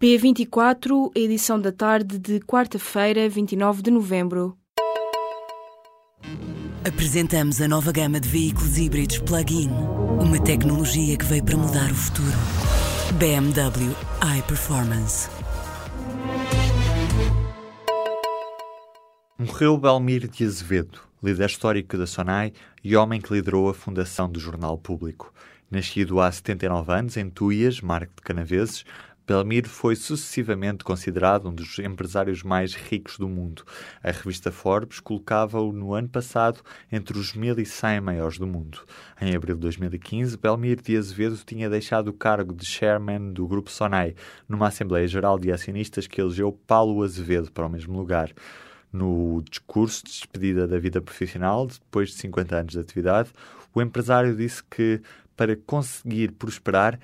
P24, edição da tarde de quarta-feira, 29 de novembro. Apresentamos a nova gama de veículos híbridos plug-in. Uma tecnologia que veio para mudar o futuro. BMW iPerformance. Morreu Belmir de Azevedo, líder histórico da SONAI e homem que liderou a fundação do Jornal Público. Nascido há 79 anos em Tuias, Marco de Canaveses, Belmiro foi sucessivamente considerado um dos empresários mais ricos do mundo. A revista Forbes colocava-o no ano passado entre os 1.100 maiores do mundo. Em abril de 2015, Belmiro de Azevedo tinha deixado o cargo de chairman do Grupo Sonai, numa Assembleia Geral de Acionistas que elegeu Paulo Azevedo para o mesmo lugar. No discurso de despedida da vida profissional, depois de 50 anos de atividade, o empresário disse que, para conseguir prosperar,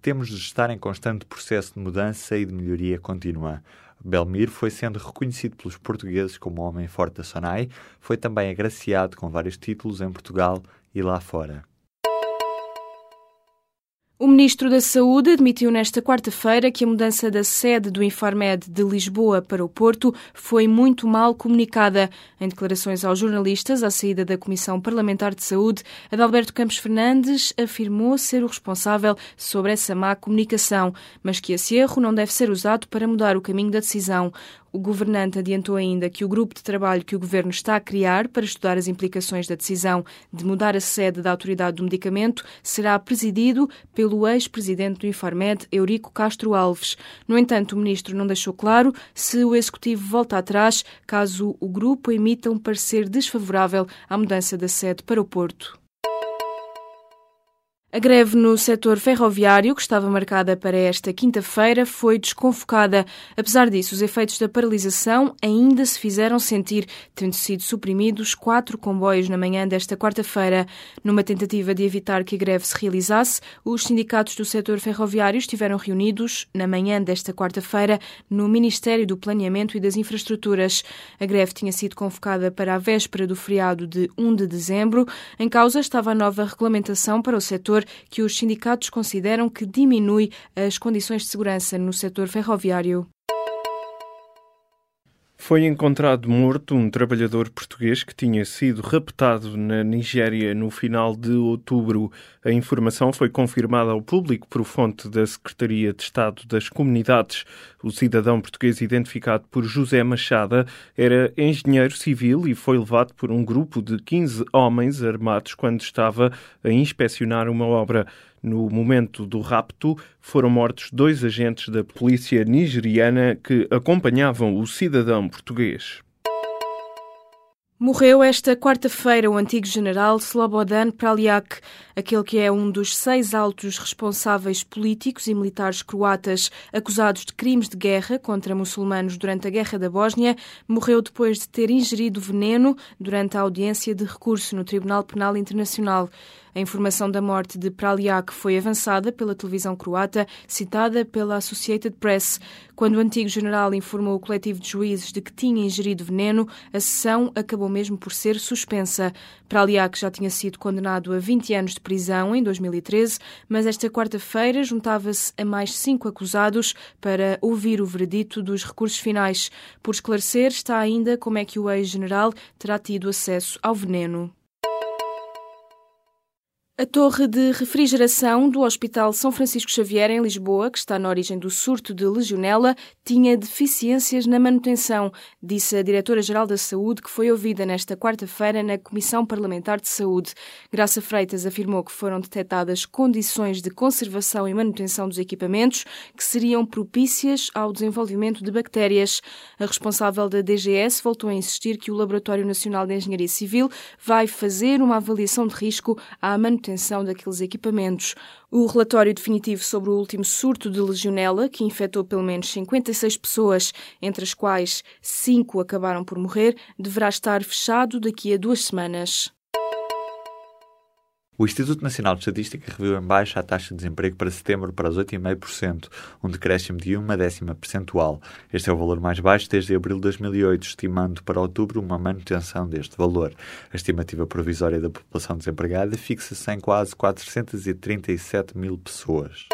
temos de estar em constante processo de mudança e de melhoria contínua. Belmir foi sendo reconhecido pelos portugueses como homem forte da Sonai, foi também agraciado com vários títulos em Portugal e lá fora. O Ministro da Saúde admitiu nesta quarta-feira que a mudança da sede do Infarmed de Lisboa para o Porto foi muito mal comunicada. Em declarações aos jornalistas à saída da Comissão Parlamentar de Saúde, Adalberto Campos Fernandes afirmou ser o responsável sobre essa má comunicação, mas que esse erro não deve ser usado para mudar o caminho da decisão. O governante adiantou ainda que o grupo de trabalho que o governo está a criar para estudar as implicações da decisão de mudar a sede da autoridade do medicamento será presidido pelo ex-presidente do Infarmed, Eurico Castro Alves. No entanto, o ministro não deixou claro se o executivo volta atrás caso o grupo emita um parecer desfavorável à mudança da sede para o Porto. A greve no setor ferroviário, que estava marcada para esta quinta-feira, foi desconfocada. Apesar disso, os efeitos da paralisação ainda se fizeram sentir, tendo sido suprimidos quatro comboios na manhã desta quarta-feira. Numa tentativa de evitar que a greve se realizasse, os sindicatos do setor ferroviário estiveram reunidos na manhã desta quarta-feira no Ministério do Planeamento e das Infraestruturas. A greve tinha sido convocada para a véspera do feriado de 1 de dezembro. Em causa estava a nova regulamentação para o setor que os sindicatos consideram que diminui as condições de segurança no setor ferroviário. Foi encontrado morto um trabalhador português que tinha sido raptado na Nigéria no final de outubro. A informação foi confirmada ao público por fonte da Secretaria de Estado das Comunidades. O cidadão português, identificado por José Machada, era engenheiro civil e foi levado por um grupo de 15 homens armados quando estava a inspecionar uma obra. No momento do rapto, foram mortos dois agentes da polícia nigeriana que acompanhavam o cidadão português. Morreu esta quarta-feira o antigo general Slobodan Praljak, aquele que é um dos seis altos responsáveis políticos e militares croatas acusados de crimes de guerra contra muçulmanos durante a Guerra da Bósnia, morreu depois de ter ingerido veneno durante a audiência de recurso no Tribunal Penal Internacional. A informação da morte de Praljak foi avançada pela televisão croata, citada pela Associated Press. Quando o antigo general informou o coletivo de juízes de que tinha ingerido veneno, a sessão acabou mesmo por ser suspensa. Praljak já tinha sido condenado a 20 anos de prisão em 2013, mas esta quarta-feira juntava-se a mais cinco acusados para ouvir o veredito dos recursos finais. Por esclarecer está ainda como é que o ex-general terá tido acesso ao veneno. A torre de refrigeração do Hospital São Francisco Xavier, em Lisboa, que está na origem do surto de legionela, tinha deficiências na manutenção, disse a Diretora-Geral da Saúde, que foi ouvida nesta quarta-feira na Comissão Parlamentar de Saúde. Graça Freitas afirmou que foram detectadas condições de conservação e manutenção dos equipamentos que seriam propícias ao desenvolvimento de bactérias. A responsável da DGS voltou a insistir que o Laboratório Nacional de Engenharia Civil vai fazer uma avaliação de risco à manutenção manutenção daqueles equipamentos. O relatório definitivo sobre o último surto de legionela, que infectou pelo menos 56 pessoas, entre as quais cinco acabaram por morrer, deverá estar fechado daqui a duas semanas. O Instituto Nacional de Estatística reviu em baixa a taxa de desemprego para setembro para os 8,5%, um decréscimo de uma décima percentual. Este é o valor mais baixo desde abril de 2008, estimando para outubro uma manutenção deste valor. A estimativa provisória da população desempregada fixa-se em quase 437 mil pessoas.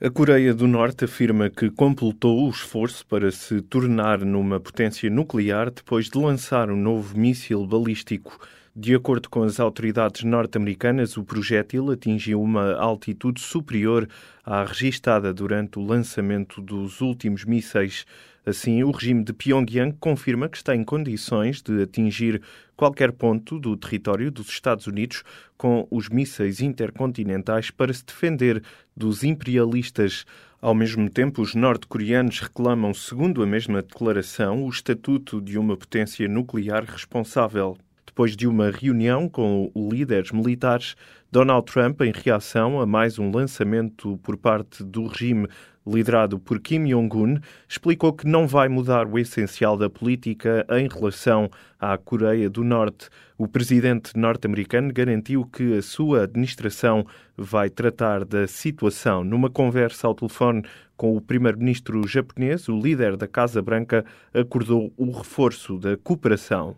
A Coreia do Norte afirma que completou o esforço para se tornar numa potência nuclear depois de lançar um novo míssil balístico. De acordo com as autoridades norte-americanas, o projétil atingiu uma altitude superior à registada durante o lançamento dos últimos mísseis. Assim, o regime de Pyongyang confirma que está em condições de atingir qualquer ponto do território dos Estados Unidos com os mísseis intercontinentais para se defender dos imperialistas. Ao mesmo tempo, os norte-coreanos reclamam, segundo a mesma declaração, o estatuto de uma potência nuclear responsável depois de uma reunião com líderes militares, Donald Trump, em reação a mais um lançamento por parte do regime liderado por Kim Jong-un, explicou que não vai mudar o essencial da política em relação à Coreia do Norte. O presidente norte-americano garantiu que a sua administração vai tratar da situação. Numa conversa ao telefone com o primeiro-ministro japonês, o líder da Casa Branca acordou o reforço da cooperação.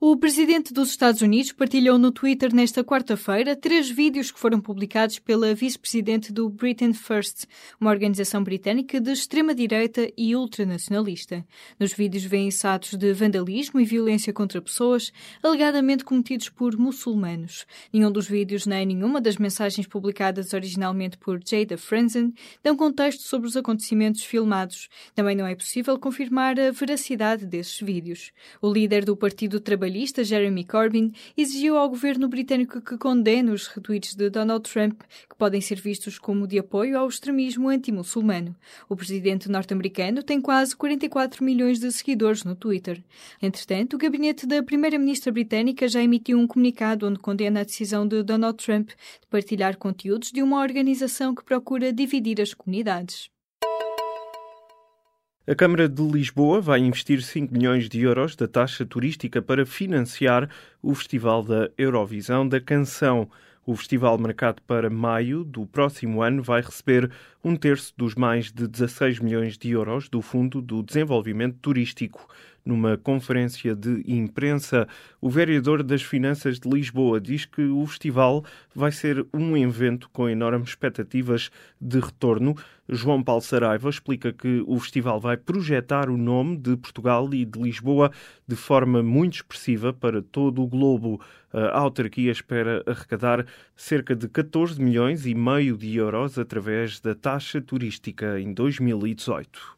O presidente dos Estados Unidos partilhou no Twitter nesta quarta-feira três vídeos que foram publicados pela vice-presidente do Britain First, uma organização britânica de extrema-direita e ultranacionalista. Nos vídeos vêm-se atos de vandalismo e violência contra pessoas, alegadamente cometidos por muçulmanos. Nenhum dos vídeos nem nenhuma das mensagens publicadas originalmente por Jada Frenzen dão contexto sobre os acontecimentos filmados. Também não é possível confirmar a veracidade desses vídeos. O líder do Partido Trabalhista trabalhista Jeremy Corbyn exigiu ao governo britânico que condene os retweets de Donald Trump, que podem ser vistos como de apoio ao extremismo anti-muçulmano. O presidente norte-americano tem quase 44 milhões de seguidores no Twitter. Entretanto, o gabinete da primeira-ministra britânica já emitiu um comunicado onde condena a decisão de Donald Trump de partilhar conteúdos de uma organização que procura dividir as comunidades. A Câmara de Lisboa vai investir 5 milhões de euros da taxa turística para financiar o Festival da Eurovisão da Canção. O festival marcado para maio do próximo ano vai receber um terço dos mais de 16 milhões de euros do Fundo do Desenvolvimento Turístico. Numa conferência de imprensa, o vereador das Finanças de Lisboa diz que o festival vai ser um evento com enormes expectativas de retorno. João Paulo Saraiva explica que o festival vai projetar o nome de Portugal e de Lisboa de forma muito expressiva para todo o globo. A autarquia espera arrecadar cerca de 14 milhões e meio de euros através da taxa turística em 2018.